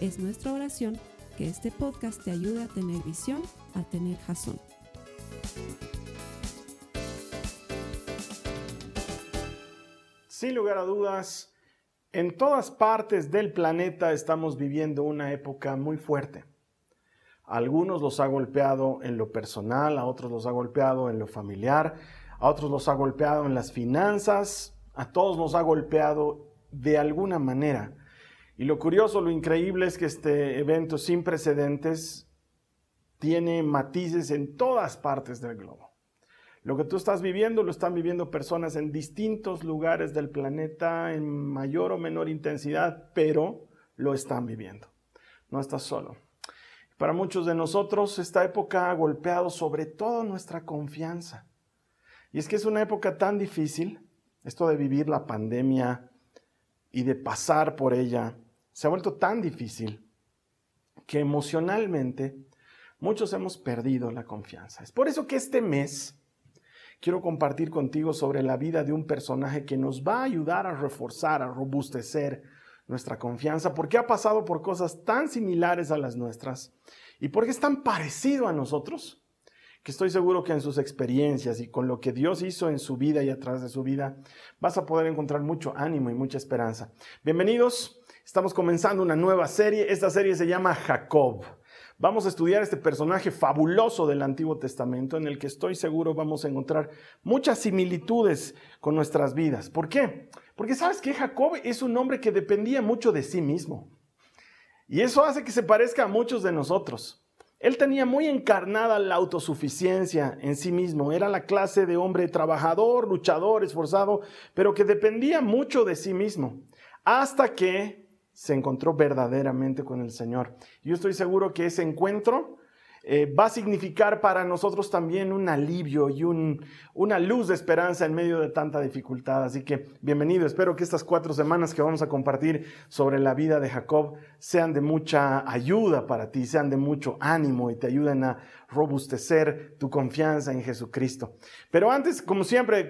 Es nuestra oración que este podcast te ayude a tener visión, a tener jazón. Sin lugar a dudas, en todas partes del planeta estamos viviendo una época muy fuerte. A algunos los ha golpeado en lo personal, a otros los ha golpeado en lo familiar, a otros los ha golpeado en las finanzas, a todos nos ha golpeado de alguna manera. Y lo curioso, lo increíble es que este evento sin precedentes tiene matices en todas partes del globo. Lo que tú estás viviendo lo están viviendo personas en distintos lugares del planeta en mayor o menor intensidad, pero lo están viviendo. No estás solo. Para muchos de nosotros esta época ha golpeado sobre todo nuestra confianza. Y es que es una época tan difícil, esto de vivir la pandemia y de pasar por ella, se ha vuelto tan difícil que emocionalmente muchos hemos perdido la confianza. Es por eso que este mes quiero compartir contigo sobre la vida de un personaje que nos va a ayudar a reforzar, a robustecer nuestra confianza, porque ha pasado por cosas tan similares a las nuestras y porque es tan parecido a nosotros, que estoy seguro que en sus experiencias y con lo que Dios hizo en su vida y a través de su vida, vas a poder encontrar mucho ánimo y mucha esperanza. Bienvenidos Estamos comenzando una nueva serie. Esta serie se llama Jacob. Vamos a estudiar este personaje fabuloso del Antiguo Testamento en el que estoy seguro vamos a encontrar muchas similitudes con nuestras vidas. ¿Por qué? Porque sabes que Jacob es un hombre que dependía mucho de sí mismo. Y eso hace que se parezca a muchos de nosotros. Él tenía muy encarnada la autosuficiencia en sí mismo. Era la clase de hombre trabajador, luchador, esforzado, pero que dependía mucho de sí mismo. Hasta que se encontró verdaderamente con el Señor. Yo estoy seguro que ese encuentro eh, va a significar para nosotros también un alivio y una luz de esperanza en medio de tanta dificultad. Así que bienvenido, espero que estas cuatro semanas que vamos a compartir sobre la vida de Jacob sean de mucha ayuda para ti, sean de mucho ánimo y te ayuden a robustecer tu confianza en Jesucristo. Pero antes, como siempre,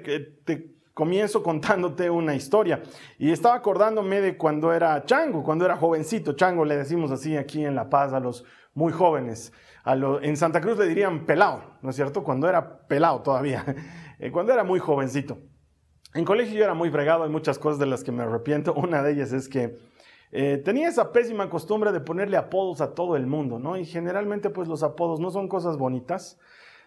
te comienzo contándote una historia. Y estaba acordándome de cuando era chango, cuando era jovencito. Chango le decimos así aquí en La Paz a los muy jóvenes. A en Santa Cruz le dirían pelado, ¿no es cierto? Cuando era pelado todavía, eh, cuando era muy jovencito. En colegio yo era muy fregado, hay muchas cosas de las que me arrepiento. Una de ellas es que eh, tenía esa pésima costumbre de ponerle apodos a todo el mundo, ¿no? Y generalmente pues los apodos no son cosas bonitas.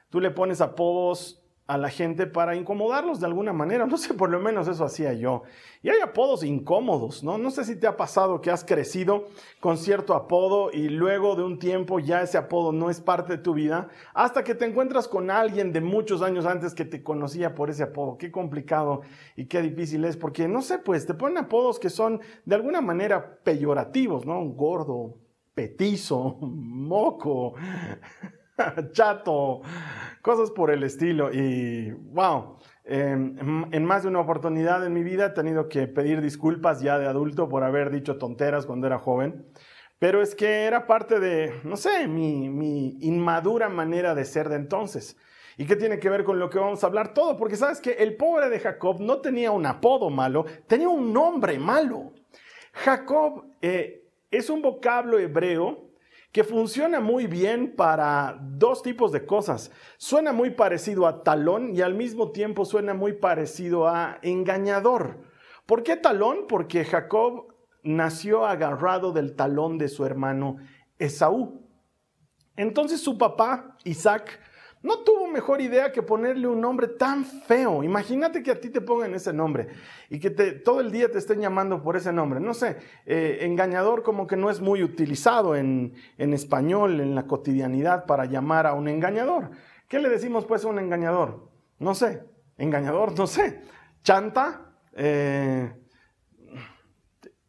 Tú le pones apodos a la gente para incomodarlos de alguna manera. No sé, por lo menos eso hacía yo. Y hay apodos incómodos, ¿no? No sé si te ha pasado que has crecido con cierto apodo y luego de un tiempo ya ese apodo no es parte de tu vida, hasta que te encuentras con alguien de muchos años antes que te conocía por ese apodo. Qué complicado y qué difícil es, porque no sé, pues te ponen apodos que son de alguna manera peyorativos, ¿no? Gordo, petizo, moco. chato, cosas por el estilo. Y wow, em, en más de una oportunidad en mi vida he tenido que pedir disculpas ya de adulto por haber dicho tonteras cuando era joven. Pero es que era parte de, no sé, mi, mi inmadura manera de ser de entonces. ¿Y qué tiene que ver con lo que vamos a hablar todo? Porque sabes que el pobre de Jacob no tenía un apodo malo, tenía un nombre malo. Jacob eh, es un vocablo hebreo que funciona muy bien para dos tipos de cosas. Suena muy parecido a talón y al mismo tiempo suena muy parecido a engañador. ¿Por qué talón? Porque Jacob nació agarrado del talón de su hermano Esaú. Entonces su papá, Isaac, no tuvo mejor idea que ponerle un nombre tan feo. Imagínate que a ti te pongan ese nombre y que todo el día te estén llamando por ese nombre. No sé, eh, engañador como que no es muy utilizado en, español, en la cotidianidad, para llamar a un engañador. ¿Qué le decimos pues a un engañador? No sé, engañador, no sé. Chanta, eh,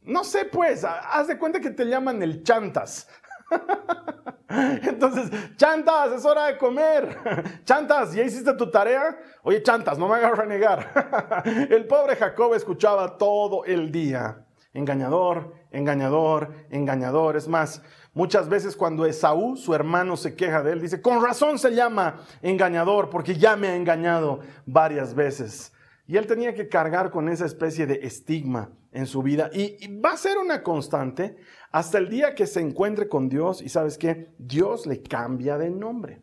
no sé pues, haz de cuenta que te llaman el chantas. Entonces, chantas, es hora de comer. Chantas, ¿ya hiciste tu tarea? Oye, chantas, no me hagas renegar. El pobre Jacob escuchaba todo el día. Engañador, engañador, engañador. Es más, muchas veces cuando Esaú, su hermano, se queja de él, dice, con razón se llama engañador porque ya me ha engañado varias veces. Y él tenía que cargar con esa especie de estigma en su vida. Y, va a ser una constante hasta el día que se encuentre con Dios y sabes que Dios le cambia de nombre.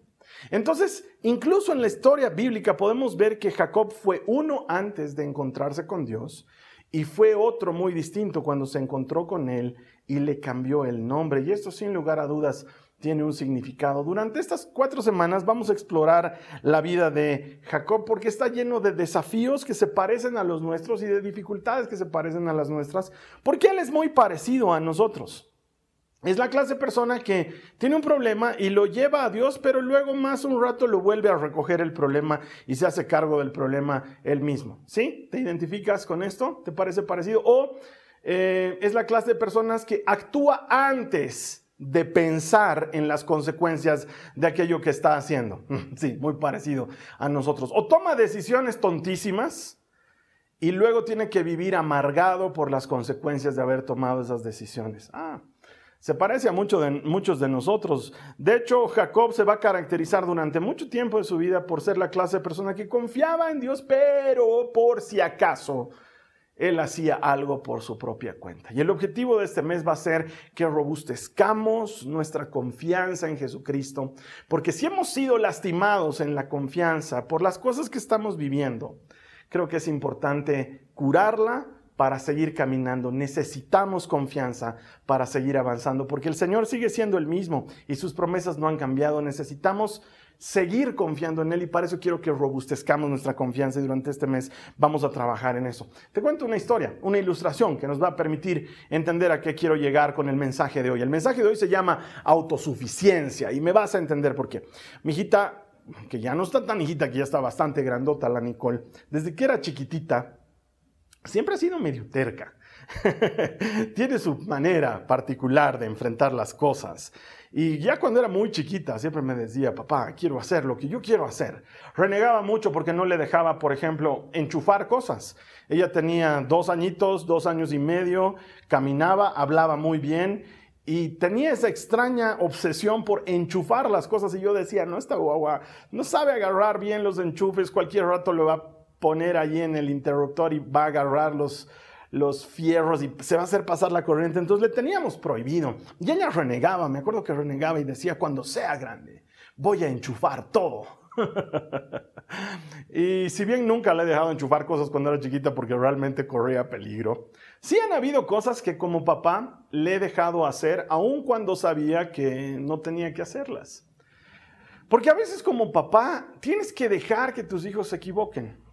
Entonces, incluso en la historia bíblica podemos ver que Jacob fue uno antes de encontrarse con Dios y fue otro muy distinto cuando se encontró con él y le cambió el nombre. Y esto sin lugar a dudas tiene un significado. Durante estas cuatro semanas vamos a explorar la vida de Jacob porque está lleno de desafíos que se parecen a los nuestros y de dificultades que se parecen a las nuestras, porque él es muy parecido a nosotros. Es la clase de persona que tiene un problema y lo lleva a Dios, pero luego más un rato lo vuelve a recoger el problema y se hace cargo del problema él mismo. ¿Sí? ¿Te identificas con esto? ¿Te parece parecido? O eh, es la clase de personas que actúa antes de pensar en las consecuencias de aquello que está haciendo. Sí, muy parecido a nosotros. O toma decisiones tontísimas y luego tiene que vivir amargado por las consecuencias de haber tomado esas decisiones. Ah, se parece a mucho de, muchos de nosotros. De hecho, Jacob se va a caracterizar durante mucho tiempo de su vida por ser la clase de persona que confiaba en Dios, pero por si acaso él hacía algo por su propia cuenta. Y el objetivo de este mes va a ser que robustezcamos nuestra confianza en Jesucristo, porque si hemos sido lastimados en la confianza por las cosas que estamos viviendo, creo que es importante curarla para seguir caminando. Necesitamos confianza para seguir avanzando, porque el Señor sigue siendo el mismo y sus promesas no han cambiado. Necesitamos seguir confiando en Él y para eso quiero que robustezcamos nuestra confianza y durante este mes vamos a trabajar en eso. Te cuento una historia, una ilustración que nos va a permitir entender a qué quiero llegar con el mensaje de hoy. El mensaje de hoy se llama autosuficiencia y me vas a entender por qué. Mi hijita, que ya no está tan hijita, que ya está bastante grandota la Nicole, desde que era chiquitita, siempre ha sido medio terca. Tiene su manera particular de enfrentar las cosas. Y ya cuando era muy chiquita, siempre me decía, papá, quiero hacer lo que yo quiero hacer. Renegaba mucho porque no le dejaba, por ejemplo, enchufar cosas. Ella tenía dos añitos, dos años y medio, caminaba, hablaba muy bien y tenía esa extraña obsesión por enchufar las cosas. Y yo decía, no, esta guagua no sabe agarrar bien los enchufes, cualquier rato lo va a poner allí en el interruptor y va a agarrar los los fierros y se va a hacer pasar la corriente. Entonces le teníamos prohibido. Y ella renegaba, me acuerdo que renegaba y decía, cuando sea grande, voy a enchufar todo. y si bien nunca le he dejado enchufar cosas cuando era chiquita porque realmente corría peligro, sí han habido cosas que como papá le he dejado hacer aun cuando sabía que no tenía que hacerlas. Porque a veces como papá tienes que dejar que tus hijos se equivoquen.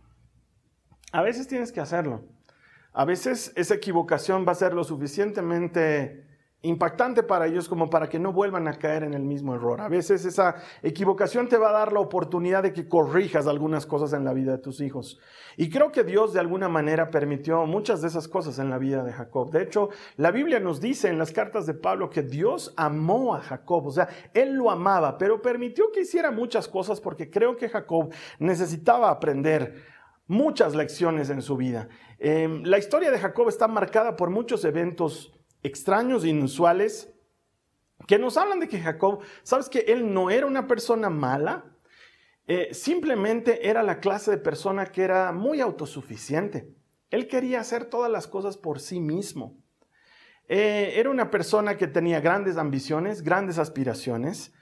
A veces tienes que hacerlo. A veces esa equivocación va a ser lo suficientemente impactante para ellos como para que no vuelvan a caer en el mismo error. A veces esa equivocación te va a dar la oportunidad de que corrijas algunas cosas en la vida de tus hijos. Y creo que Dios de alguna manera permitió muchas de esas cosas en la vida de Jacob. De hecho, la Biblia nos dice en las cartas de Pablo que Dios amó a Jacob, o sea, él lo amaba, pero permitió que hiciera muchas cosas porque creo que Jacob necesitaba aprender muchas lecciones en su vida. Em, la historia de Jacob está marcada por muchos eventos extraños e inusuales que nos hablan de que Jacob, sabes que él no era una persona mala, eh, simplemente era la clase de persona que era muy autosuficiente. Él quería hacer todas las cosas por sí mismo. Eh, era una persona que tenía grandes ambiciones, grandes aspiraciones,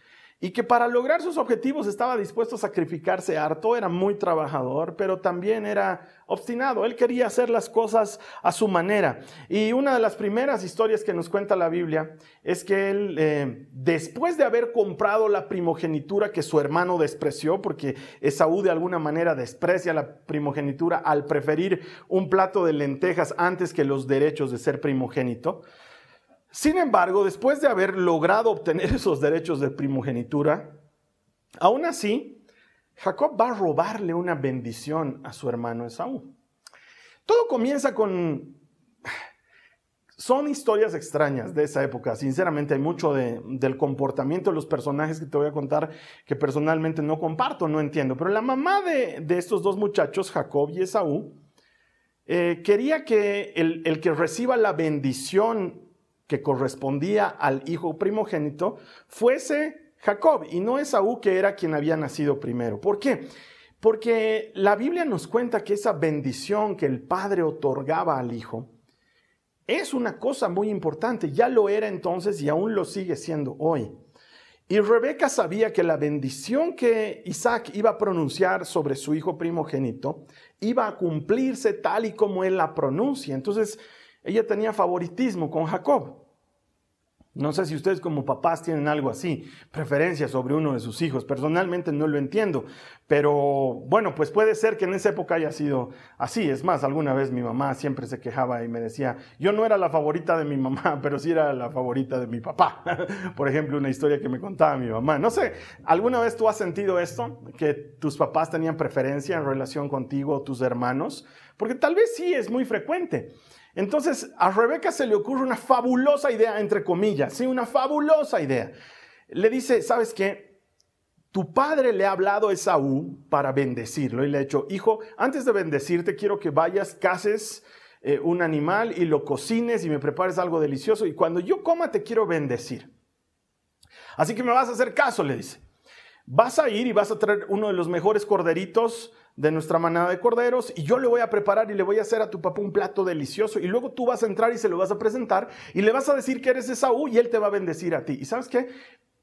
y que para lograr sus objetivos estaba dispuesto a sacrificarse harto, era muy trabajador, pero también era obstinado, él quería hacer las cosas a su manera. Y una de las primeras historias que nos cuenta la Biblia es que él, eh, después de haber comprado la primogenitura que su hermano despreció, porque Esaú de alguna manera desprecia la primogenitura al preferir un plato de lentejas antes que los derechos de ser primogénito, sin embargo, después de haber logrado obtener esos derechos de primogenitura, aún así, Jacob va a robarle una bendición a su hermano Esaú. Todo comienza con son historias extrañas de esa época. Sinceramente, hay mucho del comportamiento de los personajes que te voy a contar que personalmente no comparto, no entiendo. Pero la mamá de, estos dos muchachos, Jacob y Esaú, eh, quería que el, el que reciba la bendición que correspondía al hijo primogénito fuese Jacob y no Esaú, que era quien había nacido primero. ¿Por qué? Porque la Biblia nos cuenta que esa bendición que el padre otorgaba al hijo, es una cosa muy importante, ya lo era entonces y aún lo sigue siendo hoy. Y Rebeca sabía que la bendición que Isaac iba a pronunciar sobre su hijo primogénito iba a cumplirse tal y como él la pronuncia. Entonces ella tenía favoritismo con Jacob. No sé si ustedes como papás tienen algo así, preferencia sobre uno de sus hijos. Personalmente no lo entiendo, pero bueno, pues puede ser que en esa época haya sido así. Es más, alguna vez mi mamá siempre se quejaba y me decía, yo no era la favorita de mi mamá, pero sí era la favorita de mi papá. Por ejemplo, una historia que me contaba mi mamá. No sé, ¿alguna vez tú has sentido esto? Que tus papás tenían preferencia en relación contigo o tus hermanos? Porque tal vez sí es muy frecuente. Entonces a Rebeca se le ocurre una fabulosa idea, entre comillas, sí, una fabulosa idea. Le dice, ¿sabes qué? Tu padre le ha hablado a Esaú para bendecirlo y le ha dicho, hijo, antes de bendecirte quiero que vayas, cases eh, un animal y lo cocines y me prepares algo delicioso y cuando yo coma te quiero bendecir. Así que me vas a hacer caso, le dice. Vas a ir y vas a traer uno de los mejores corderitos de nuestra manada de corderos y yo le voy a preparar y le voy a hacer a tu papá un plato delicioso y luego tú vas a entrar y se lo vas a presentar y le vas a decir que eres Esaú y él te va a bendecir a ti. ¿Y sabes qué?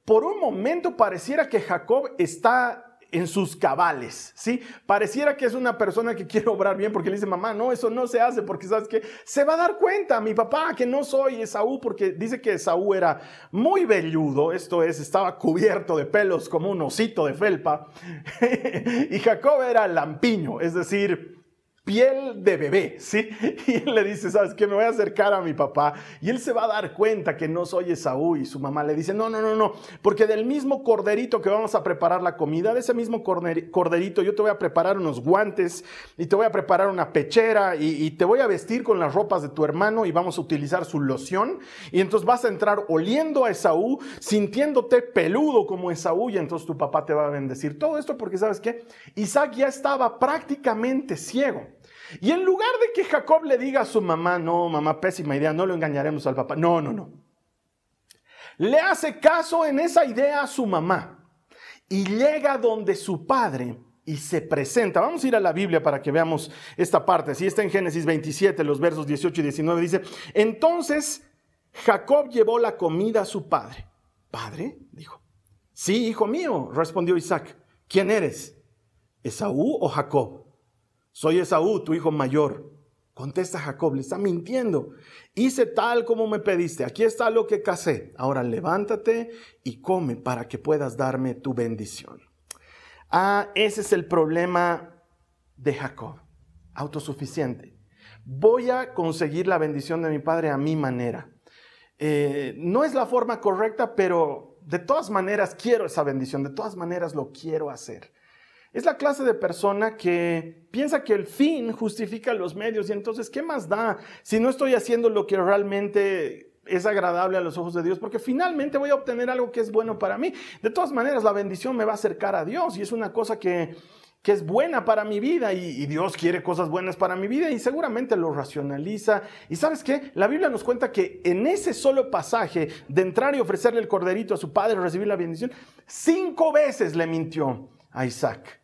Por un momento pareciera que Jacob está en sus cabales, ¿sí? Pareciera que es una persona que quiere obrar bien porque le dice, mamá, no, eso no se hace porque sabes que se va a dar cuenta mi papá que no soy Esaú porque dice que Esaú era muy velludo, esto es, estaba cubierto de pelos como un osito de felpa y Jacob era lampiño, es decir, piel de bebé, ¿sí? Y él le dice, ¿sabes qué? Me voy a acercar a mi papá y él se va a dar cuenta que no soy Esaú y su mamá le dice, no, no, no, no, porque del mismo corderito que vamos a preparar la comida, de ese mismo corderito yo te voy a preparar unos guantes y te voy a preparar una pechera y, te voy a vestir con las ropas de tu hermano y vamos a utilizar su loción y entonces vas a entrar oliendo a Esaú, sintiéndote peludo como Esaú y entonces tu papá te va a bendecir. Todo esto porque, ¿sabes qué? Isaac ya estaba prácticamente ciego. Y en lugar de que Jacob le diga a su mamá, no, mamá, pésima idea, no lo engañaremos al papá. No, no, no. Le hace caso en esa idea a su mamá y llega donde su padre y se presenta. Vamos a ir a la Biblia para que veamos esta parte. Si está en Génesis 27, los versos 18 y 19, dice, entonces Jacob llevó la comida a su padre. ¿Padre? Dijo. Sí, hijo mío, respondió Isaac. ¿Quién eres? ¿Esaú o Jacob? Soy Esaú, tu hijo mayor. Contesta Jacob, le está mintiendo. Hice tal como me pediste, aquí está lo que casé. Ahora levántate y come para que puedas darme tu bendición. Ah, ese es el problema de Jacob, autosuficiente. Voy a conseguir la bendición de mi padre a mi manera. Eh, no es la forma correcta, pero de todas maneras quiero esa bendición, de todas maneras lo quiero hacer. Es la clase de persona que piensa que el fin justifica los medios y entonces, ¿qué más da si no estoy haciendo lo que realmente es agradable a los ojos de Dios? Porque finalmente voy a obtener algo que es bueno para mí. De todas maneras, la bendición me va a acercar a Dios y es una cosa que, es buena para mi vida y, y, Dios quiere cosas buenas para mi vida y seguramente lo racionaliza. Y sabes qué? La Biblia nos cuenta que en ese solo pasaje de entrar y ofrecerle el corderito a su padre, recibir la bendición, cinco veces le mintió a Isaac.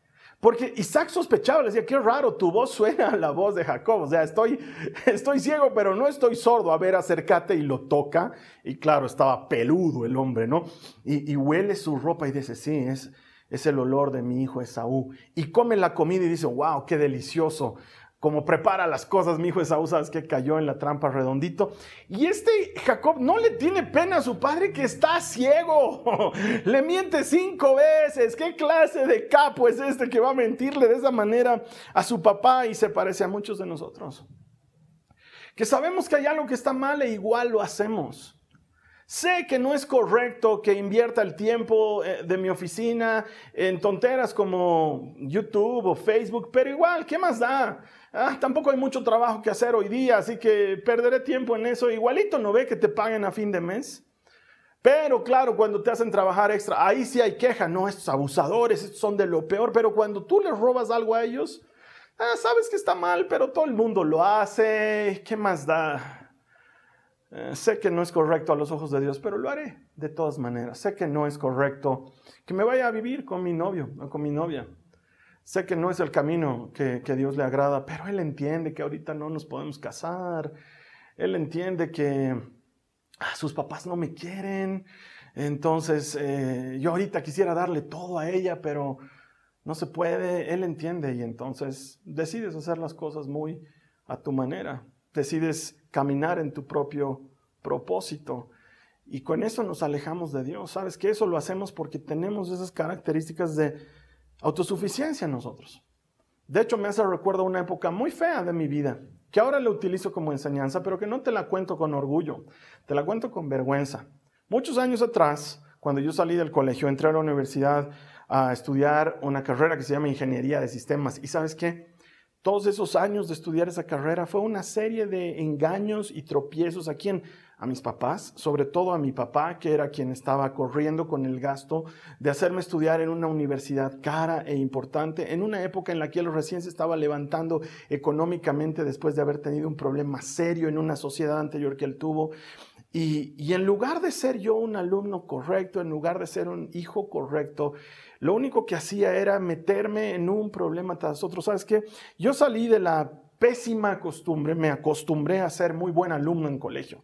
Porque Isaac sospechaba, le decía, qué raro, tu voz suena a la voz de Jacob. O sea, estoy, estoy ciego, pero no estoy sordo. A ver, acércate y lo toca. Y claro, estaba peludo el hombre, ¿no? Y, huele su ropa y dice, sí, es, es el olor de mi hijo Esaú. Y come la comida y dice, wow, qué delicioso como prepara las cosas, mi hijo Esaú, sabes que cayó en la trampa redondito. Y este Jacob no le tiene pena a su padre que está ciego. le miente cinco veces. ¿Qué clase de capo es este que va a mentirle de esa manera a su papá y se parece a muchos de nosotros? Que sabemos que hay algo que está mal e igual lo hacemos. Sé que no es correcto que invierta el tiempo eh, de mi oficina en tonteras como YouTube o Facebook, pero igual, ¿qué más da? Ah, tampoco hay mucho trabajo que hacer hoy día, así que perderé tiempo en eso. Igualito no ve que te paguen a fin de mes. Pero claro, cuando te hacen trabajar extra, ahí sí hay queja, no, estos abusadores, estos son de lo peor, pero cuando tú les robas algo a ellos, ah, sabes que está mal, pero todo el mundo lo hace, ¿qué más da? Eh, sé que no es correcto a los ojos de Dios, pero lo haré de todas maneras. Sé que no es correcto que me vaya a vivir con mi novio o con mi novia. Sé que no es el camino que, que Dios le agrada, pero Él entiende que ahorita no nos podemos casar. Él entiende que Ah, sus papás no me quieren, entonces eh, yo ahorita quisiera darle todo a ella, pero no se puede, él entiende y entonces decides hacer las cosas muy a tu manera, decides caminar en tu propio propósito. Y con eso nos alejamos de Dios. ¿Sabes que Eso lo hacemos porque tenemos esas características de autosuficiencia nosotros. De hecho, me hace recuerdo una época muy fea de mi vida que ahora la utilizo como enseñanza, pero que no te la cuento con orgullo, te la cuento con vergüenza. Muchos años atrás, cuando yo salí del colegio, entré a la universidad a estudiar una carrera que se llama Ingeniería de Sistemas. ¿Y sabes qué? Todos esos años de estudiar esa carrera fue una serie de engaños y tropiezos a quien a mis papás, sobre todo a mi papá, que era quien estaba corriendo con el gasto de hacerme estudiar en una universidad cara e importante, en una época en la que él recién se estaba levantando económicamente después de haber tenido un problema serio en una sociedad anterior que él tuvo. Y, en lugar de ser yo un alumno correcto, en lugar de ser un hijo correcto, lo único que hacía era meterme en un problema tras otro. ¿Sabes qué? Yo salí de la pésima costumbre, me acostumbré a ser muy buen alumno en colegio.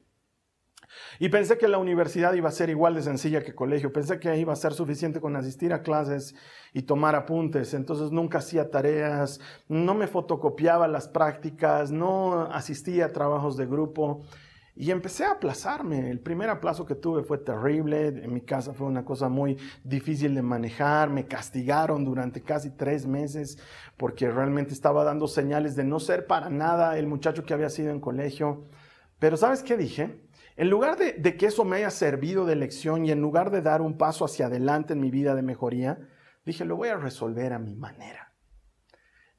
Y pensé que la universidad iba a ser igual de sencilla que colegio. Pensé que iba a ser suficiente con asistir a clases y tomar apuntes. Entonces nunca hacía tareas, no me fotocopiaba las prácticas, no asistía a trabajos de grupo. Y empecé a aplazarme. El primer aplazo que tuve fue terrible. En mi casa fue una cosa muy difícil de manejar. Me castigaron durante casi tres meses porque realmente estaba dando señales de no ser para nada el muchacho que había sido en colegio. Pero ¿sabes qué dije? En lugar de, que eso me haya servido de lección y en lugar de dar un paso hacia adelante en mi vida de mejoría, dije, lo voy a resolver a mi manera.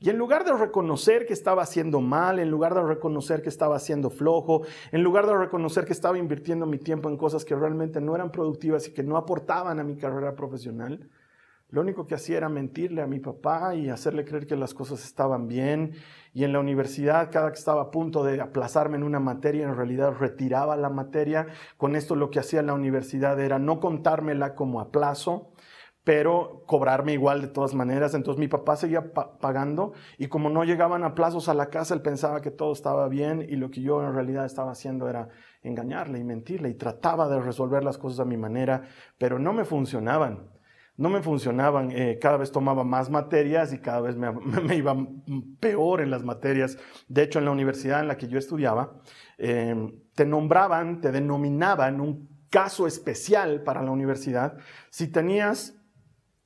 Y en lugar de reconocer que estaba haciendo mal, en lugar de reconocer que estaba haciendo flojo, en lugar de reconocer que estaba invirtiendo mi tiempo en cosas que realmente no eran productivas y que no aportaban a mi carrera profesional, lo único que hacía era mentirle a mi papá y hacerle creer que las cosas estaban bien. Y en la universidad, cada que estaba a punto de aplazarme en una materia, en realidad retiraba la materia. Con esto lo que hacía en la universidad era no contármela como aplazo, pero cobrarme igual de todas maneras. Entonces mi papá seguía pagando y como no llegaban a plazos a la casa, él pensaba que todo estaba bien y lo que yo en realidad estaba haciendo era engañarle y mentirle y trataba de resolver las cosas a mi manera, pero no me funcionaban no me funcionaban, eh, cada vez tomaba más materias y cada vez me, iba peor en las materias. De hecho, en la universidad en la que yo estudiaba, em, te nombraban, te denominaban un caso especial para la universidad si tenías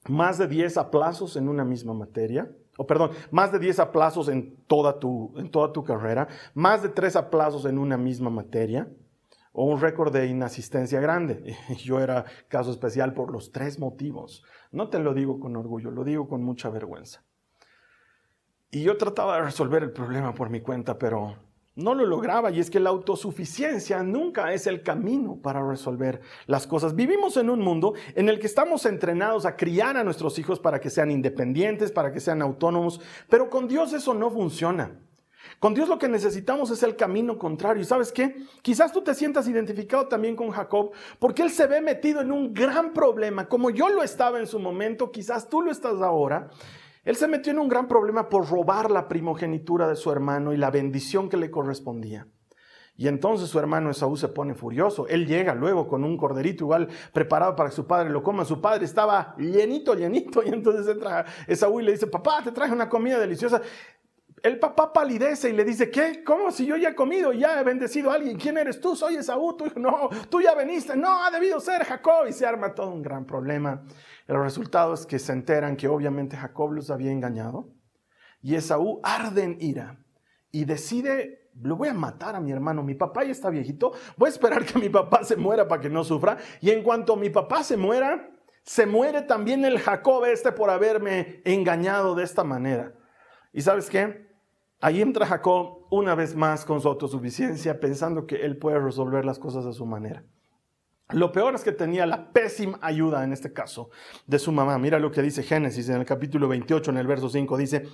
más de 10 aplazos en una misma materia, o perdón, más de 10 aplazos en toda tu, en toda tu carrera, más de 3 aplazos en una misma materia, o un récord de inasistencia grande. Yo era caso especial por los tres motivos. No te lo digo con orgullo, lo digo con mucha vergüenza. Y yo trataba de resolver el problema por mi cuenta, pero no lo lograba y es que la autosuficiencia nunca es el camino para resolver las cosas. Vivimos en un mundo en el que estamos entrenados a criar a nuestros hijos para que sean independientes, para que sean autónomos, pero con Dios eso no funciona. Con Dios lo que necesitamos es el camino contrario. ¿Y sabes qué? Quizás tú te sientas identificado también con Jacob porque él se ve metido en un gran problema. Como yo lo estaba en su momento, quizás tú lo estás ahora. Él se metió en un gran problema por robar la primogenitura de su hermano y la bendición que le correspondía. Y entonces su hermano Esaú se pone furioso. Él llega luego con un corderito igual preparado para que su padre lo coma. Su padre estaba llenito, llenito. Y entonces entra Esaú y le dice, papá, te traje una comida deliciosa. El papá palidece y le dice, ¿qué? ¿Cómo si yo ya he comido, ya he bendecido a alguien? ¿Quién eres tú? Soy Esaú. Tú, no, tú ya veniste. No, ha debido ser Jacob. Y se arma todo un gran problema. El resultado es que se enteran que obviamente Jacob los había engañado. Y Esaú arde en ira y decide, lo voy a matar a mi hermano. Mi papá ya está viejito. Voy a esperar que mi papá se muera para que no sufra. Y en cuanto mi papá se muera, se muere también el Jacob este por haberme engañado de esta manera. ¿Y sabes qué? Ahí entra Jacob una vez más con su autosuficiencia, pensando que él puede resolver las cosas a su manera. Lo peor es que tenía la pésima ayuda en este caso de su mamá. Mira lo que dice Génesis en el capítulo 28, en el verso 5, dice,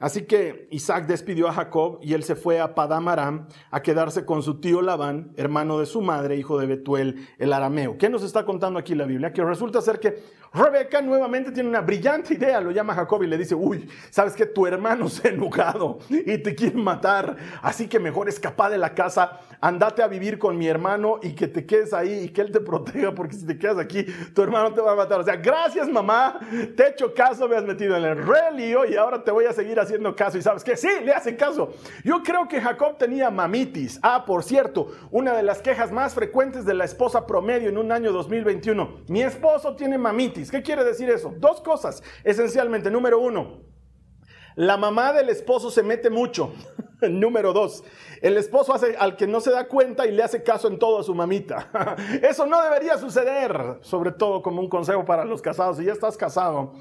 Así que Isaac despidió a Jacob y él se fue a Padamaram a quedarse con su tío Labán, hermano de su madre, hijo de Betuel el arameo. ¿Qué nos está contando aquí la Biblia? Que resulta ser que Rebeca nuevamente tiene una brillante idea, lo llama Jacob y le dice, uy, sabes que tu hermano se ha enojado y te quiere matar, así que mejor escapa de la casa, andate a vivir con mi hermano y que te quedes ahí y que él te proteja, porque si te quedas aquí, tu hermano te va a matar. O sea, gracias mamá, te he hecho caso, me has metido en el relio y ahora te voy a seguir haciendo caso. Y sabes que sí, le hacen caso. Yo creo que Jacob tenía mamitis. Ah, por cierto, una de las quejas más frecuentes de la esposa promedio en un año 2021. Mi esposo tiene mamitis. ¿Qué quiere decir eso? Dos cosas, esencialmente. Número uno, la mamá del esposo se mete mucho. Número dos, el esposo hace al que no se da cuenta y le hace caso en todo a su mamita. Eso no debería suceder, sobre todo como un consejo para los casados. Si ya estás casado,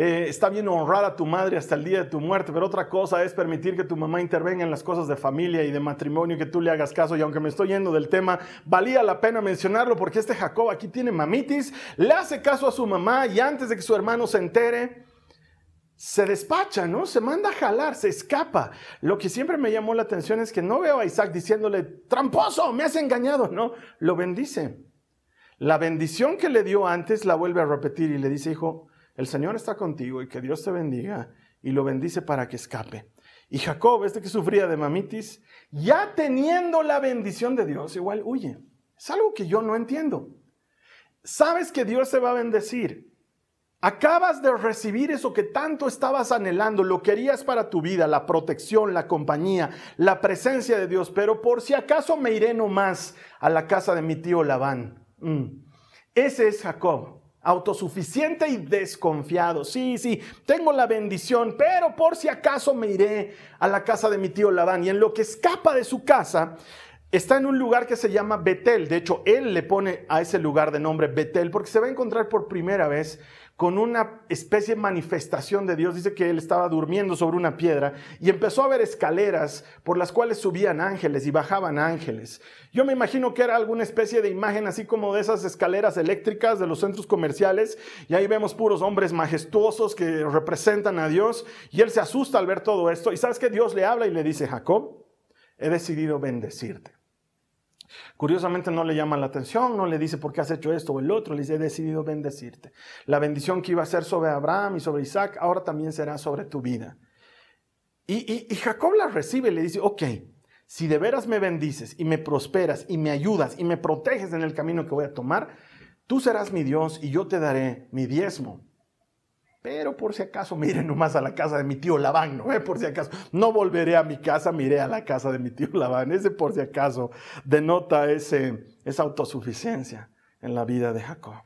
eh, está bien honrar a tu madre hasta el día de tu muerte, pero otra cosa es permitir que tu mamá intervenga en las cosas de familia y de matrimonio y que tú le hagas caso. Y aunque me estoy yendo del tema, valía la pena mencionarlo porque este Jacob aquí tiene mamitis, le hace caso a su mamá y antes de que su hermano se entere, se despacha, ¿no? Se manda a jalar, se escapa. Lo que siempre me llamó la atención es que no veo a Isaac diciéndole, tramposo, me has engañado, no, lo bendice. La bendición que le dio antes la vuelve a repetir y le dice, hijo, el Señor está contigo y que Dios te bendiga y lo bendice para que escape. Y Jacob, este que sufría de mamitis, ya teniendo la bendición de Dios, igual huye. Es algo que yo no entiendo. Sabes que Dios te va a bendecir. Acabas de recibir eso que tanto estabas anhelando, lo querías para tu vida, la protección, la compañía, la presencia de Dios, pero por si acaso me iré nomás a la casa de mi tío Labán. Mm. Ese es Jacob autosuficiente y desconfiado. Sí, sí, tengo la bendición, pero por si acaso me iré a la casa de mi tío Labán. Y en lo que escapa de su casa, está en un lugar que se llama Betel. De hecho, él le pone a ese lugar de nombre Betel porque se va a encontrar por primera vez con una especie de manifestación de Dios. Dice que él estaba durmiendo sobre una piedra y empezó a ver escaleras por las cuales subían ángeles y bajaban ángeles. Yo me imagino que era alguna especie de imagen así como de esas escaleras eléctricas de los centros comerciales y ahí vemos puros hombres majestuosos que representan a Dios y él se asusta al ver todo esto y sabes que Dios le habla y le dice, Jacob, he decidido bendecirte. Curiosamente no le llama la atención, no le dice por qué has hecho esto o el otro, le dice he decidido bendecirte. La bendición que iba a ser sobre Abraham y sobre Isaac ahora también será sobre tu vida. Y, Jacob la recibe y le dice, ok, si de veras me bendices y me prosperas y me ayudas y me proteges en el camino que voy a tomar, tú serás mi Dios y yo te daré mi diezmo. Pero por si acaso me iré nomás a la casa de mi tío Labán, ¿no? Eh, por si acaso. No volveré a mi casa, me iré a la casa de mi tío Labán. Ese por si acaso denota ese, esa autosuficiencia en la vida de Jacob.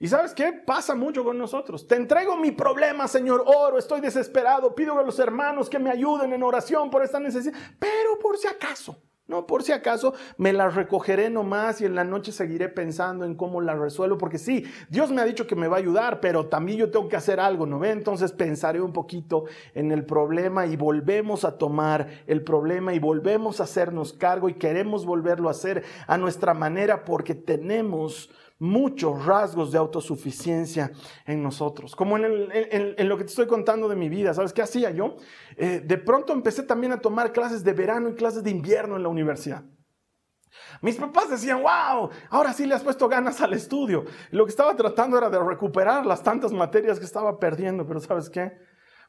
¿Y sabes qué? Pasa mucho con nosotros. Te entrego mi problema, Señor, oro, estoy desesperado, pido a los hermanos que me ayuden en oración por esta necesidad, pero por si acaso. No, por si acaso me la recogeré nomás y en la noche seguiré pensando en cómo la resuelvo, porque sí, Dios me ha dicho que me va a ayudar, pero también yo tengo que hacer algo, ¿no ve? Entonces pensaré un poquito en el problema y volvemos a tomar el problema y volvemos a hacernos cargo y queremos volverlo a hacer a nuestra manera porque tenemos muchos rasgos de autosuficiencia en nosotros. Como en, lo que te estoy contando de mi vida, ¿sabes qué hacía yo? Eh, de pronto empecé también a tomar clases de verano y clases de invierno en la universidad. Mis papás decían, wow, ahora sí le has puesto ganas al estudio. lo que estaba tratando era de recuperar las tantas materias que estaba perdiendo, pero ¿sabes qué?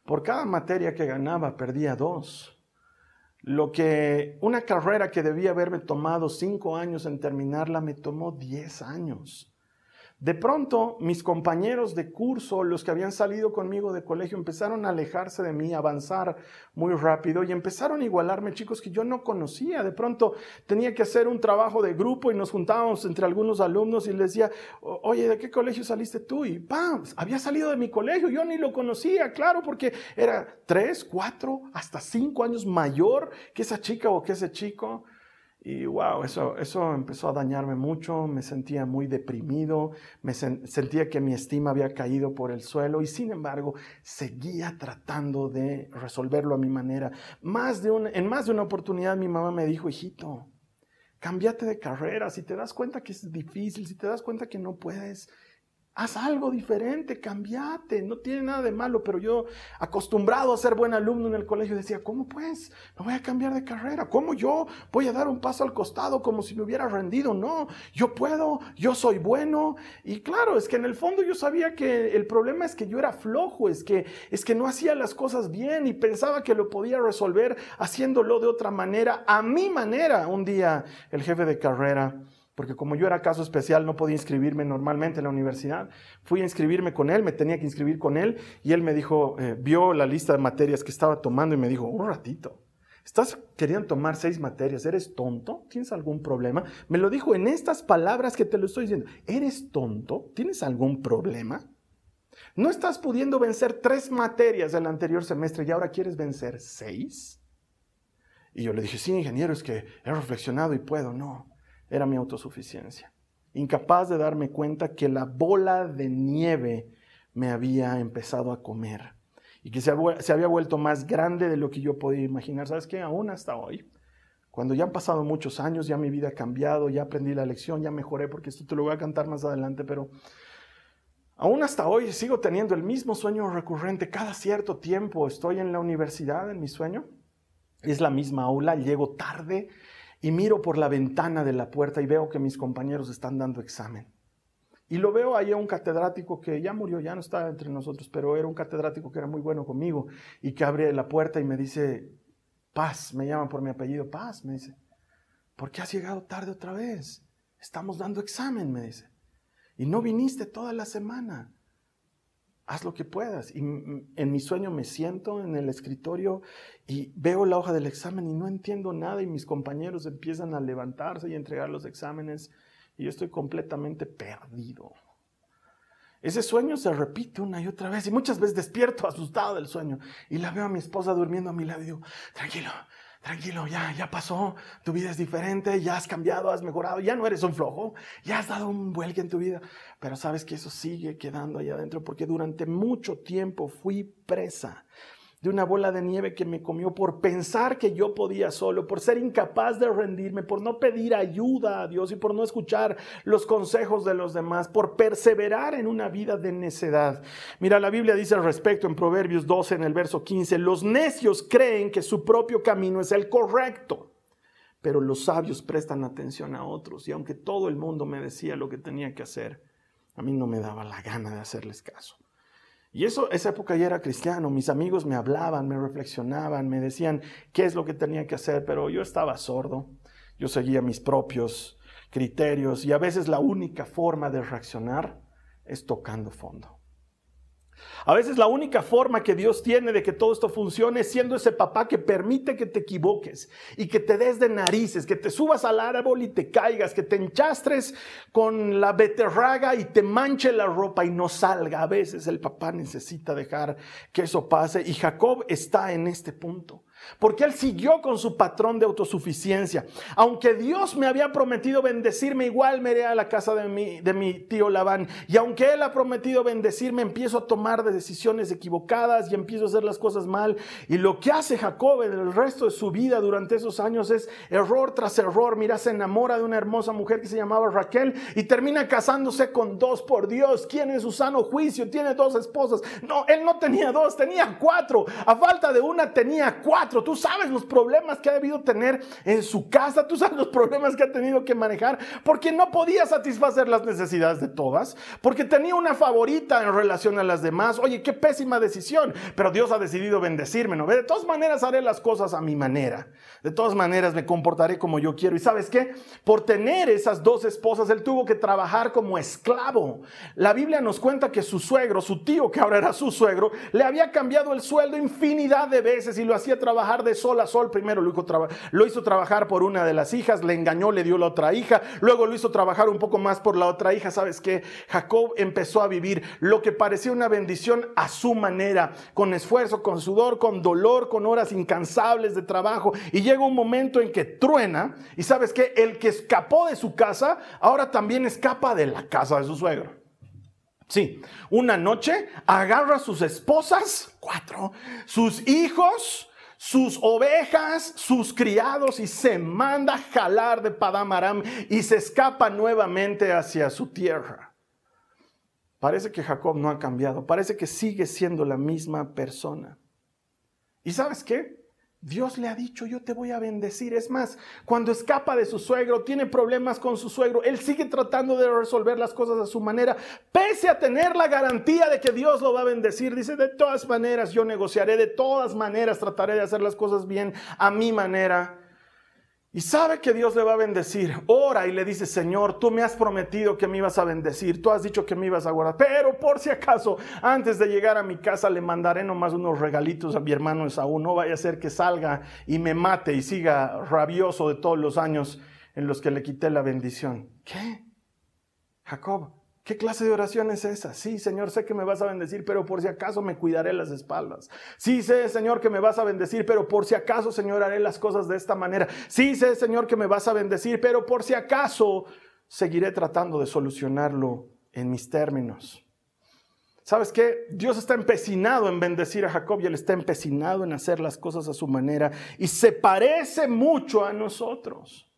Por cada materia que ganaba, perdía dos. Lo que una carrera que debía haberme tomado cinco años en terminarla me tomó diez años. De pronto, mis compañeros de curso, los que habían salido conmigo de colegio, empezaron a alejarse de mí, a avanzar muy rápido y empezaron a igualarme chicos que yo no conocía. De pronto tenía que hacer un trabajo de grupo y nos juntábamos entre algunos alumnos y les decía, oye, ¿de qué colegio saliste tú? Y ¡pam! Había salido de mi colegio, yo ni lo conocía, claro, porque era tres, cuatro, hasta cinco años mayor que esa chica o que ese chico. Y wow, eso, eso empezó a dañarme mucho, me sentía muy deprimido, me sentía que mi estima había caído por el suelo y sin embargo seguía tratando de resolverlo a mi manera. Más de en más de una oportunidad mi mamá me dijo, hijito, cámbiate de carrera, si te das cuenta que es difícil, si te das cuenta que no puedes, Haz algo diferente, cambiate, no tiene nada de malo, pero yo acostumbrado a ser buen alumno en el colegio decía, ¿cómo pues? No voy a cambiar de carrera, ¿cómo yo voy a dar un paso al costado como si me hubiera rendido? No, yo puedo, yo soy bueno. Y claro, es que en el fondo yo sabía que el problema es que yo era flojo, es que, es que no hacía las cosas bien y pensaba que lo podía resolver haciéndolo de otra manera, a mi manera. Un día el jefe de carrera porque como yo era caso especial no podía inscribirme normalmente en la universidad. Fui a inscribirme con él, me tenía que inscribir con él y él me dijo, eh, vio la lista de materias que estaba tomando y me dijo, un ratito, estás queriendo tomar seis materias, ¿eres tonto? ¿Tienes algún problema? Me lo dijo en estas palabras que te lo estoy diciendo, ¿eres tonto? ¿Tienes algún problema? ¿No estás pudiendo vencer tres materias del anterior semestre y ahora quieres vencer seis? Y yo le dije, sí, ingeniero, es que he reflexionado y puedo, no era mi autosuficiencia. Incapaz de darme cuenta que la bola de nieve me había empezado a comer y que se, había vuelto más grande de lo que yo podía imaginar. ¿Sabes qué? Aún hasta hoy, cuando ya han pasado muchos años, ya mi vida ha cambiado, ya aprendí la lección, ya mejoré, porque esto te lo voy a cantar más adelante, pero aún hasta hoy sigo teniendo el mismo sueño recurrente. Cada cierto tiempo estoy en la universidad, en mi sueño. Es la misma aula, llego tarde, y miro por la ventana de la puerta y veo que mis compañeros están dando examen. Y lo veo ahí a un catedrático que ya murió, ya no está entre nosotros, pero era un catedrático que era muy bueno conmigo y que abre la puerta y me dice, Paz, me llaman por mi apellido, Paz, me dice, ¿por qué has llegado tarde otra vez? Estamos dando examen, me dice. Y no viniste toda la semana haz lo que puedas. Y en mi sueño me siento en el escritorio y veo la hoja del examen y no entiendo nada y mis compañeros empiezan a levantarse y entregar los exámenes y yo estoy completamente perdido. Ese sueño se repite una y otra vez y muchas veces despierto asustado del sueño y la veo a mi esposa durmiendo a mi lado y digo, tranquilo, tranquilo, ya, ya pasó, tu vida es diferente, ya has cambiado, has mejorado, ya no eres un flojo, ya has dado un vuelque en tu vida, pero sabes que eso sigue quedando allá adentro porque durante mucho tiempo fui presa de una bola de nieve que me comió por pensar que yo podía solo, por ser incapaz de rendirme, por no pedir ayuda a Dios y por no escuchar los consejos de los demás, por perseverar en una vida de necedad. Mira, la Biblia dice al respecto en Proverbios 12, en el verso 15, los necios creen que su propio camino es el correcto, pero los sabios prestan atención a otros y aunque todo el mundo me decía lo que tenía que hacer, a mí no me daba la gana de hacerles caso. Y eso, esa época ya era cristiano, mis amigos me hablaban, me reflexionaban, me decían qué es lo que tenía que hacer, pero yo estaba sordo, yo seguía mis propios criterios y a veces la única forma de reaccionar es tocando fondo. A veces la única forma que Dios tiene de que todo esto funcione es siendo ese papá que permite que te equivoques y que te des de narices, que te subas al árbol y te caigas, que te enchastres con la beterraga y te manche la ropa y no salga. A veces el papá necesita dejar que eso pase y Jacob está en este punto. Porque él siguió con su patrón de autosuficiencia. Aunque Dios me había prometido bendecirme, igual me iré a la casa de mi, de mi tío Labán. Y aunque él ha prometido bendecirme, empiezo a tomar decisiones equivocadas y empiezo a hacer las cosas mal. Y lo que hace Jacob en el resto de su vida durante esos años es error tras error. Mira, se enamora de una hermosa mujer que se llamaba Raquel y termina casándose con dos por Dios. ¿Quién en su sano juicio tiene dos esposas? No, él no tenía dos, tenía cuatro. A falta de una tenía cuatro. Tú sabes los problemas que ha debido tener en su casa, tú sabes los problemas que ha tenido que manejar, porque no podía satisfacer las necesidades de todas, porque tenía una favorita en relación a las demás. Oye, qué pésima decisión, pero Dios ha decidido bendecirme, ¿no? De todas maneras haré las cosas a mi manera. De todas maneras me comportaré como yo quiero. ¿Y sabes qué? Por tener esas dos esposas, él tuvo que trabajar como esclavo. La Biblia nos cuenta que su suegro, su tío, que ahora era su suegro, le había cambiado el sueldo infinidad de veces y lo hacía trabajar trabajar de sol a sol. Primero lo hizo, lo hizo trabajar por una de las hijas, le engañó, le dio la otra hija. Luego lo hizo trabajar un poco más por la otra hija. ¿Sabes qué? Jacob empezó a vivir lo que parecía una bendición a su manera, con esfuerzo, con sudor, con dolor, con horas incansables de trabajo. Y llega un momento en que truena. Y sabes qué? El que escapó de su casa, ahora también escapa de la casa de su suegro. Sí, una noche agarra a sus esposas, cuatro, sus hijos, sus ovejas, sus criados y se manda a jalar de Padamaram y se escapa nuevamente hacia su tierra. Parece que Jacob no ha cambiado, parece que sigue siendo la misma persona. ¿Y sabes qué? Dios le ha dicho, yo te voy a bendecir. Es más, cuando escapa de su suegro, tiene problemas con su suegro, él sigue tratando de resolver las cosas a su manera, pese a tener la garantía de que Dios lo va a bendecir. Dice, de todas maneras yo negociaré, de todas maneras trataré de hacer las cosas bien a mi manera. Y sabe que Dios le va a bendecir. Ora y le dice, Señor, tú me has prometido que me ibas a bendecir, tú has dicho que me ibas a guardar, pero por si acaso, antes de llegar a mi casa le mandaré nomás unos regalitos a mi hermano Esaú, no vaya a ser que salga y me mate y siga rabioso de todos los años en los que le quité la bendición. ¿Qué? Jacob, ¿Qué clase de oración es esa? Sí, Señor, sé que me vas a bendecir, pero por si acaso me cuidaré las espaldas. Sí, sé, Señor, que me vas a bendecir, pero por si acaso, Señor, haré las cosas de esta manera. Sí, sé, Señor, que me vas a bendecir, pero por si acaso seguiré tratando de solucionarlo en mis términos. ¿Sabes qué? Dios está empecinado en bendecir a Jacob y él está empecinado en hacer las cosas a su manera y se parece mucho a nosotros.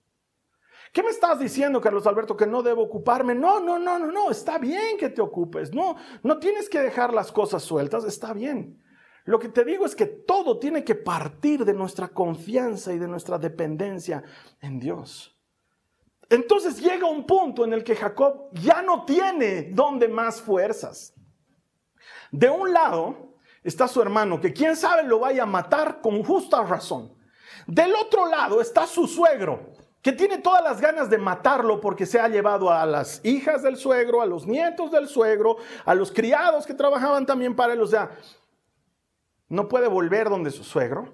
¿Qué me estás diciendo, Carlos Alberto, que no debo ocuparme? No, no, no, no, no, está bien que te ocupes. No, no tienes que dejar las cosas sueltas, está bien. Lo que te digo es que todo tiene que partir de nuestra confianza y de nuestra dependencia en Dios. Entonces llega un punto en el que Jacob ya no tiene donde más fuerzas. De un lado está su hermano, que quién sabe lo vaya a matar con justa razón. Del otro lado está su suegro, que tiene todas las ganas de matarlo porque se ha llevado a las hijas del suegro, a los nietos del suegro, a los criados que trabajaban también para él. O sea, no puede volver donde su suegro,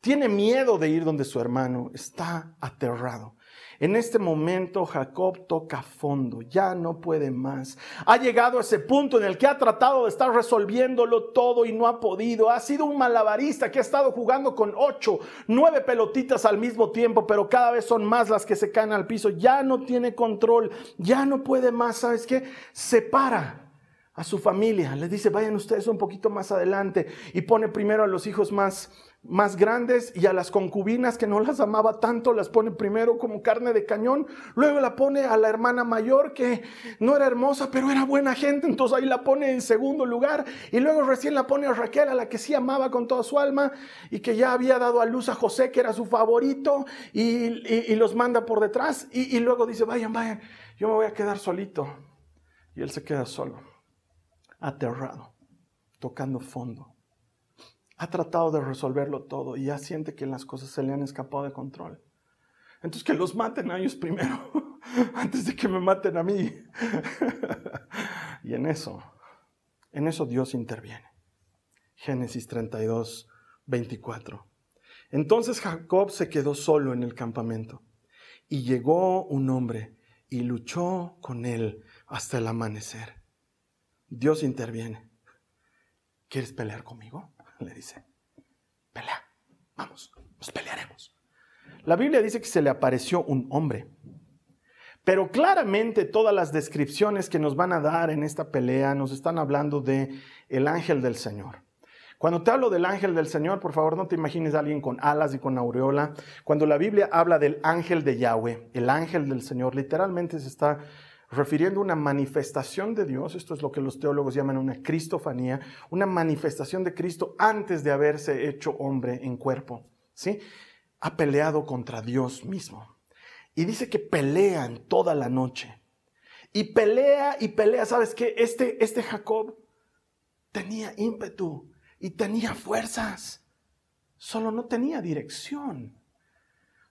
tiene miedo de ir donde su hermano, está aterrado. En este momento Jacob toca fondo, ya no puede más. Ha llegado a ese punto en el que ha tratado de estar resolviéndolo todo y no ha podido. Ha sido un malabarista que ha estado jugando con ocho, nueve pelotitas al mismo tiempo, pero cada vez son más las que se caen al piso. Ya no tiene control, ya no puede más. ¿Sabes qué? Separa a su familia, le dice, vayan ustedes un poquito más adelante y pone primero a los hijos más más grandes y a las concubinas que no las amaba tanto las pone primero como carne de cañón, luego la pone a la hermana mayor que no era hermosa pero era buena gente, entonces ahí la pone en segundo lugar y luego recién la pone a Raquel a la que sí amaba con toda su alma y que ya había dado a luz a José que era su favorito y, los manda por detrás y, y luego dice vayan, vayan, yo me voy a quedar solito y él se queda solo, aterrado, tocando fondo ha tratado de resolverlo todo y ya siente que las cosas se le han escapado de control. Entonces que los maten a ellos primero, antes de que me maten a mí. y en eso, en eso Dios interviene. Génesis 32, 24. Entonces Jacob se quedó solo en el campamento y llegó un hombre y luchó con él hasta el amanecer. Dios interviene. ¿Quieres pelear conmigo? Le dice, pelea, vamos, nos pelearemos. La Biblia dice que se le apareció un hombre, pero claramente todas las descripciones que nos van a dar en esta pelea nos están hablando de el ángel del Señor. Cuando te hablo del ángel del Señor, por favor no te imagines a alguien con alas y con aureola. Cuando la Biblia habla del ángel de Yahweh, el ángel del Señor, literalmente se está refiriendo a una manifestación de Dios, esto es lo que los teólogos llaman una cristofanía, una manifestación de Cristo antes de haberse hecho hombre en cuerpo, ¿sí? Ha peleado contra Dios mismo. Y dice que pelean toda la noche. Y pelea y pelea, ¿sabes qué? Este, este Jacob tenía ímpetu y tenía fuerzas, solo no tenía dirección.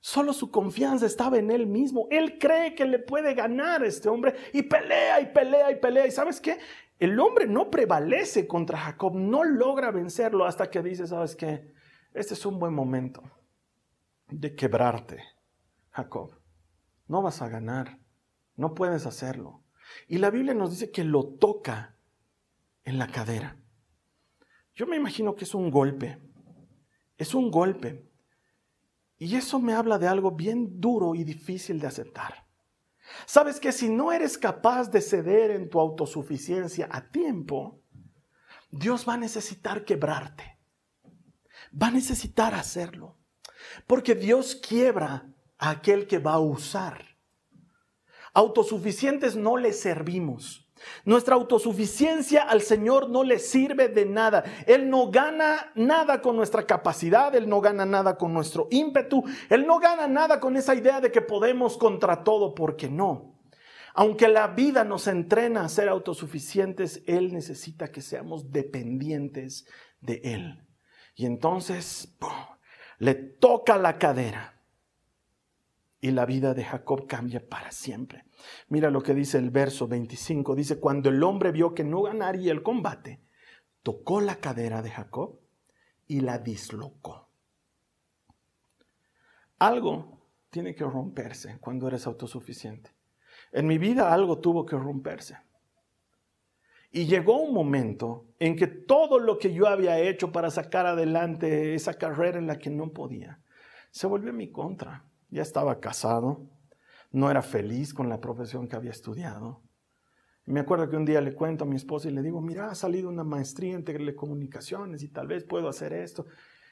Solo su confianza estaba en él mismo. Él cree que le puede ganar a este hombre y pelea y pelea y pelea. ¿Y sabes qué? El hombre no prevalece contra Jacob, no logra vencerlo hasta que dice, ¿sabes qué? Este es un buen momento de quebrarte, Jacob. No vas a ganar, no puedes hacerlo. Y la Biblia nos dice que lo toca en la cadera. Yo me imagino que es un golpe, es un golpe. Y eso me habla de algo bien duro y difícil de aceptar. Sabes que si no eres capaz de ceder en tu autosuficiencia a tiempo, Dios va a necesitar quebrarte. Va a necesitar hacerlo. Porque Dios quiebra a aquel que va a usar. Autosuficientes no le servimos. Nuestra autosuficiencia al Señor no le sirve de nada. Él no gana nada con nuestra capacidad, Él no gana nada con nuestro ímpetu, Él no gana nada con esa idea de que podemos contra todo, porque no. Aunque la vida nos entrena a ser autosuficientes, Él necesita que seamos dependientes de Él. Y entonces le toca la cadera y la vida de Jacob cambia para siempre. Mira lo que dice el verso 25. Dice, cuando el hombre vio que no ganaría el combate, tocó la cadera de Jacob y la dislocó. Algo tiene que romperse cuando eres autosuficiente. En mi vida algo tuvo que romperse. Y llegó un momento en que todo lo que yo había hecho para sacar adelante esa carrera en la que no podía, se volvió en mi contra. Ya estaba casado, no era feliz con la profesión que había estudiado. me acuerdo que un día le cuento a mi esposa y le digo, mira, ha salido una maestría en telecomunicaciones y tal vez puedo hacer esto.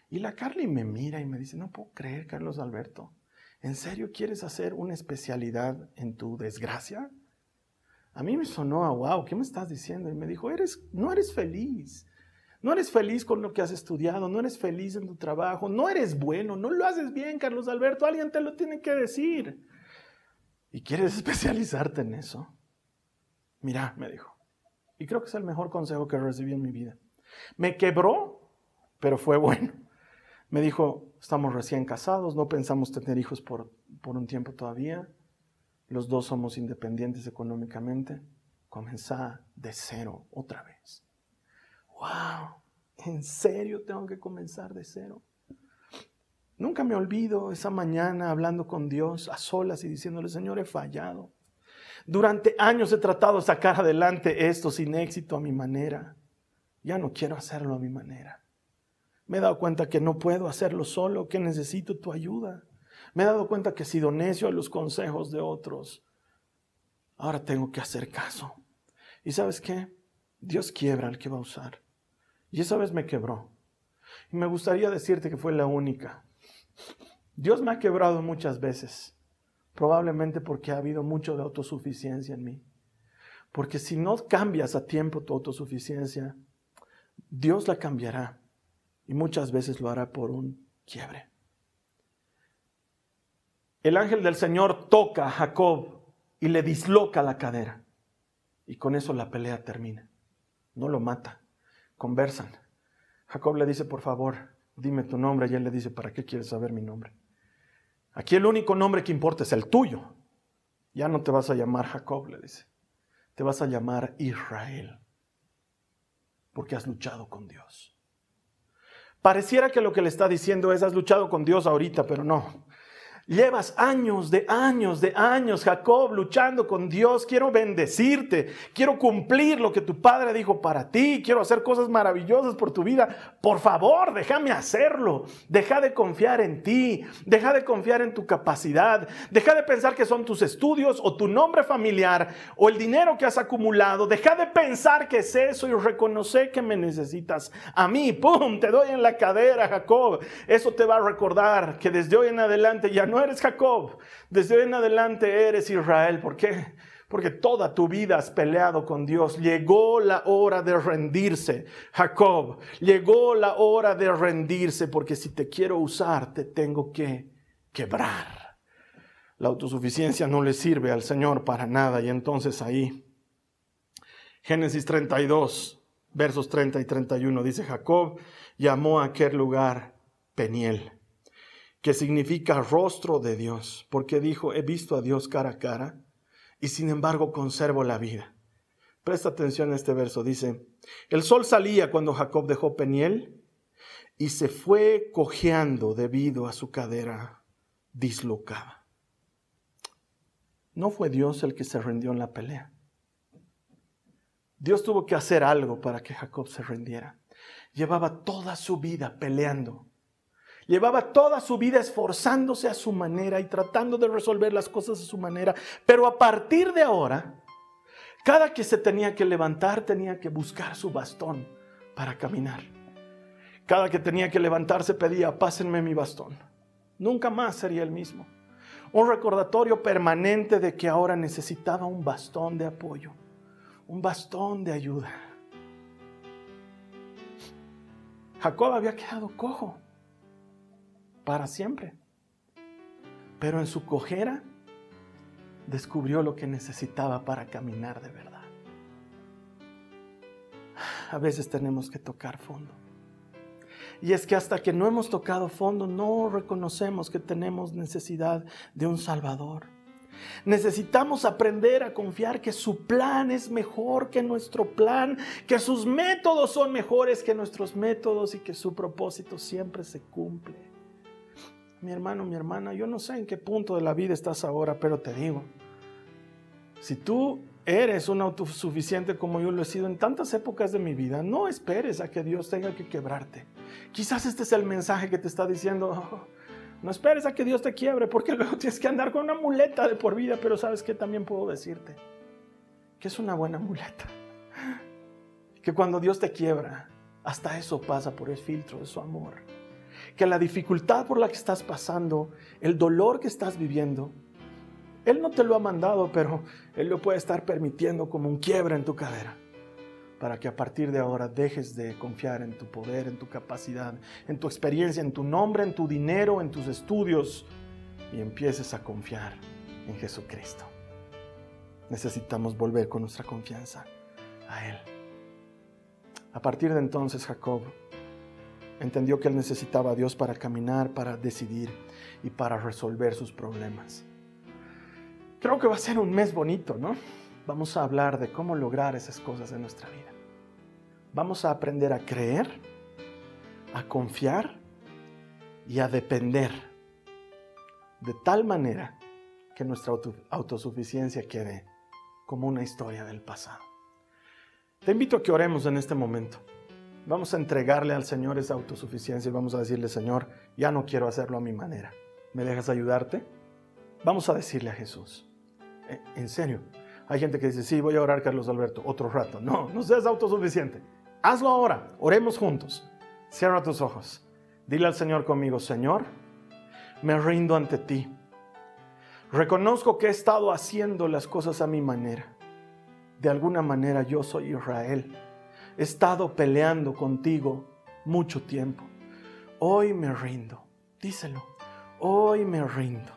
Y la Carly me mira y me dice, no puedo creer, Carlos Alberto, ¿en serio quieres hacer una especialidad en tu desgracia? A mí me sonó a, wow, ¿qué me estás diciendo? Y me dijo, eres, no eres feliz. No eres feliz con lo que has estudiado, no eres feliz en tu trabajo, no eres bueno, no lo haces bien, Carlos Alberto, alguien te lo tiene que decir y quieres especializarte en eso, mira, me dijo. Y creo que es el mejor consejo que recibí en mi vida. Me quebró, pero fue bueno. Me dijo, estamos recién casados, no pensamos tener hijos por, por un tiempo todavía. Los dos somos independientes económicamente. Comenzá de cero otra vez. ¡Wow! ¿En serio tengo que comenzar de cero? Nunca me olvido esa mañana hablando con Dios a solas y diciéndole, Señor, he fallado. Durante años he tratado de sacar adelante esto sin éxito a mi manera. Ya no quiero hacerlo a mi manera. Me he dado cuenta que no puedo hacerlo solo, que necesito tu ayuda. Me he dado cuenta que he sido necio a los consejos de otros. Ahora tengo que hacer caso. ¿Y sabes qué? Dios quiebra al que va a usar. Y esa vez me quebró. Y me gustaría decirte que fue la única. Dios me ha quebrado muchas veces, probablemente porque ha habido mucho de autosuficiencia en mí. Porque si no cambias a tiempo tu autosuficiencia, Dios la cambiará y muchas veces lo hará por un quiebre. El ángel del Señor toca a Jacob y le disloca la cadera. Y con eso la pelea termina. No lo mata. Conversan. Jacob le dice, por favor, dime tu nombre. Y él le dice, ¿para qué quieres saber mi nombre? Aquí el único nombre que importa es el tuyo. Ya no te vas a llamar Jacob, le dice. Te vas a llamar Israel. Porque has luchado con Dios. Pareciera que lo que le está diciendo es, has luchado con Dios ahorita, pero no. Llevas años de años de años, Jacob, luchando con Dios. Quiero bendecirte. Quiero cumplir lo que tu padre dijo para ti. Quiero hacer cosas maravillosas por tu vida. Por favor, déjame hacerlo. Deja de confiar en ti. Deja de confiar en tu capacidad. Deja de pensar que son tus estudios o tu nombre familiar o el dinero que has acumulado. Deja de pensar que es eso y reconoce que me necesitas. A mí, ¡pum! Te doy en la cadera, Jacob. Eso te va a recordar que desde hoy en adelante ya no no eres Jacob, desde en adelante eres Israel. ¿Por qué? Porque toda tu vida has peleado con Dios. Llegó la hora de rendirse, Jacob. Llegó la hora de rendirse porque si te quiero usar, te tengo que quebrar. La autosuficiencia no le sirve al Señor para nada. Y entonces ahí, Génesis 32, versos 30 y 31, dice Jacob, llamó a aquel lugar Peniel que significa rostro de Dios, porque dijo, he visto a Dios cara a cara y sin embargo conservo la vida. Presta atención a este verso, dice, el sol salía cuando Jacob dejó Peniel y se fue cojeando debido a su cadera dislocada. No fue Dios el que se rindió en la pelea. Dios tuvo que hacer algo para que Jacob se rindiera. Llevaba toda su vida peleando. Llevaba toda su vida esforzándose a su manera y tratando de resolver las cosas a su manera. Pero a partir de ahora, cada que se tenía que levantar tenía que buscar su bastón para caminar. Cada que tenía que levantarse pedía, pásenme mi bastón. Nunca más sería el mismo. Un recordatorio permanente de que ahora necesitaba un bastón de apoyo, un bastón de ayuda. Jacob había quedado cojo para siempre. Pero en su cojera descubrió lo que necesitaba para caminar de verdad. A veces tenemos que tocar fondo. Y es que hasta que no hemos tocado fondo, no reconocemos que tenemos necesidad de un Salvador. Necesitamos aprender a confiar que su plan es mejor que nuestro plan, que sus métodos son mejores que nuestros métodos y que su propósito siempre se cumple. Mi hermano, mi hermana, yo no sé en qué punto de la vida estás ahora, pero te digo, si tú eres un autosuficiente como yo lo he sido en tantas épocas de mi vida, no esperes a que Dios tenga que quebrarte. Quizás este es el mensaje que te está diciendo, oh, no esperes a que Dios te quiebre, porque luego tienes que andar con una muleta de por vida, pero sabes que también puedo decirte que es una buena muleta. Que cuando Dios te quiebra, hasta eso pasa por el filtro de su amor. Que la dificultad por la que estás pasando, el dolor que estás viviendo, él no te lo ha mandado, pero Él lo puede estar permitiendo como un quiebre en tu cadera. Para que a partir de ahora dejes de confiar en tu poder, en tu capacidad, en tu experiencia, en tu nombre, en tu dinero, en tus estudios y empieces a confiar en Jesucristo. Necesitamos volver con nuestra confianza a Él. A partir de entonces Jacob entendió que él necesitaba a Dios para caminar, para decidir y para resolver sus problemas. Creo que va a ser un mes bonito, ¿no? Vamos a hablar de cómo lograr esas cosas en nuestra vida. Vamos a aprender a creer, a confiar y a depender de tal manera que nuestra autosuficiencia quede como una historia del pasado. Te invito a que oremos en este momento. Vamos a entregarle al Señor esa autosuficiencia y vamos a decirle, Señor, ya no quiero hacerlo a mi manera. ¿Me dejas ayudarte? Vamos a decirle a Jesús, eh, en serio. Hay gente que dice, sí, voy a orar, Carlos Alberto, otro rato. No, no seas autosuficiente. Hazlo ahora. Oremos juntos. Cierra tus ojos. Dile al Señor conmigo, Señor, me rindo ante ti. Reconozco que he estado haciendo las cosas a mi manera. De alguna manera yo soy Israel. He estado peleando contigo mucho tiempo. Hoy me rindo. Díselo. Hoy me rindo.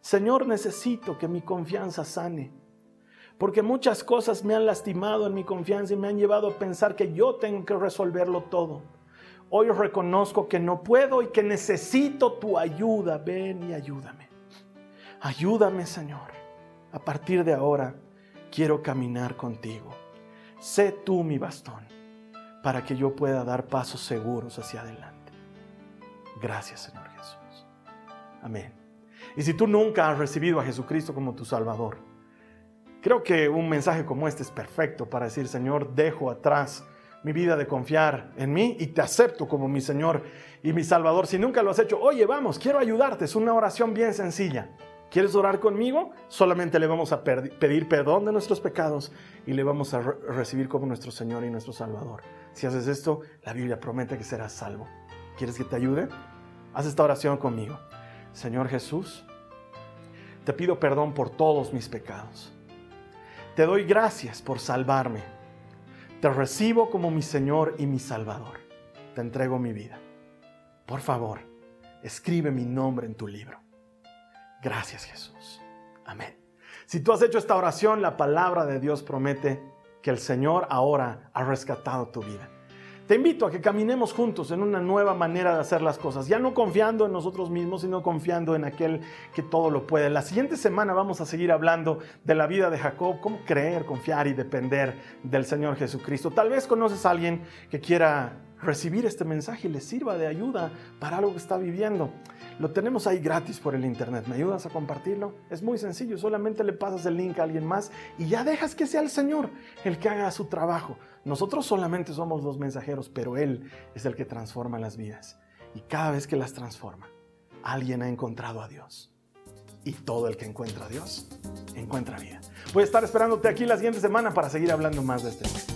Señor, necesito que mi confianza sane, porque muchas cosas me han lastimado en mi confianza y me han llevado a pensar que yo tengo que resolverlo todo. Hoy reconozco que no puedo y que necesito tu ayuda. Ven y ayúdame. Ayúdame, Señor. A partir de ahora quiero caminar contigo. Sé tú mi bastón para que yo pueda dar pasos seguros hacia adelante. Gracias, Señor Jesús. Amén. Y si tú nunca has recibido a Jesucristo como tu Salvador, creo que un mensaje como este es perfecto para decir, Señor, dejo atrás mi vida de confiar en mí y te acepto como mi Señor y mi Salvador. Si nunca lo has hecho, oye, vamos, quiero ayudarte. Es una oración bien sencilla. ¿Quieres orar conmigo? Solamente le vamos a pedir perdón de nuestros pecados y le vamos a recibir como nuestro Señor y nuestro Salvador. Si haces esto, la Biblia promete que serás salvo. ¿Quieres que te ayude? Haz esta oración conmigo. Señor Jesús, te pido perdón por todos mis pecados. Te doy gracias por salvarme. Te recibo como mi Señor y mi Salvador. Te entrego mi vida. Por favor, escribe mi nombre en tu libro. Gracias Jesús. Amén. Si tú has hecho esta oración, la palabra de Dios promete que el Señor ahora ha rescatado tu vida. Te invito a que caminemos juntos en una nueva manera de hacer las cosas, ya no confiando en nosotros mismos, sino confiando en aquel que todo lo puede. La siguiente semana vamos a seguir hablando de la vida de Jacob, cómo creer, confiar y depender del Señor Jesucristo. Tal vez conoces a alguien que quiera recibir este mensaje y le sirva de ayuda para algo que está viviendo. Lo tenemos ahí gratis por el internet. ¿Me ayudas a compartirlo? Es muy sencillo, solamente le pasas el link a alguien más y ya dejas que sea el Señor el que haga su trabajo. Nosotros solamente somos los mensajeros, pero Él es el que transforma las vidas. Y cada vez que las transforma, alguien ha encontrado a Dios. Y todo el que encuentra a Dios, encuentra vida. Voy a estar esperándote aquí la siguiente semana para seguir hablando más de este tema.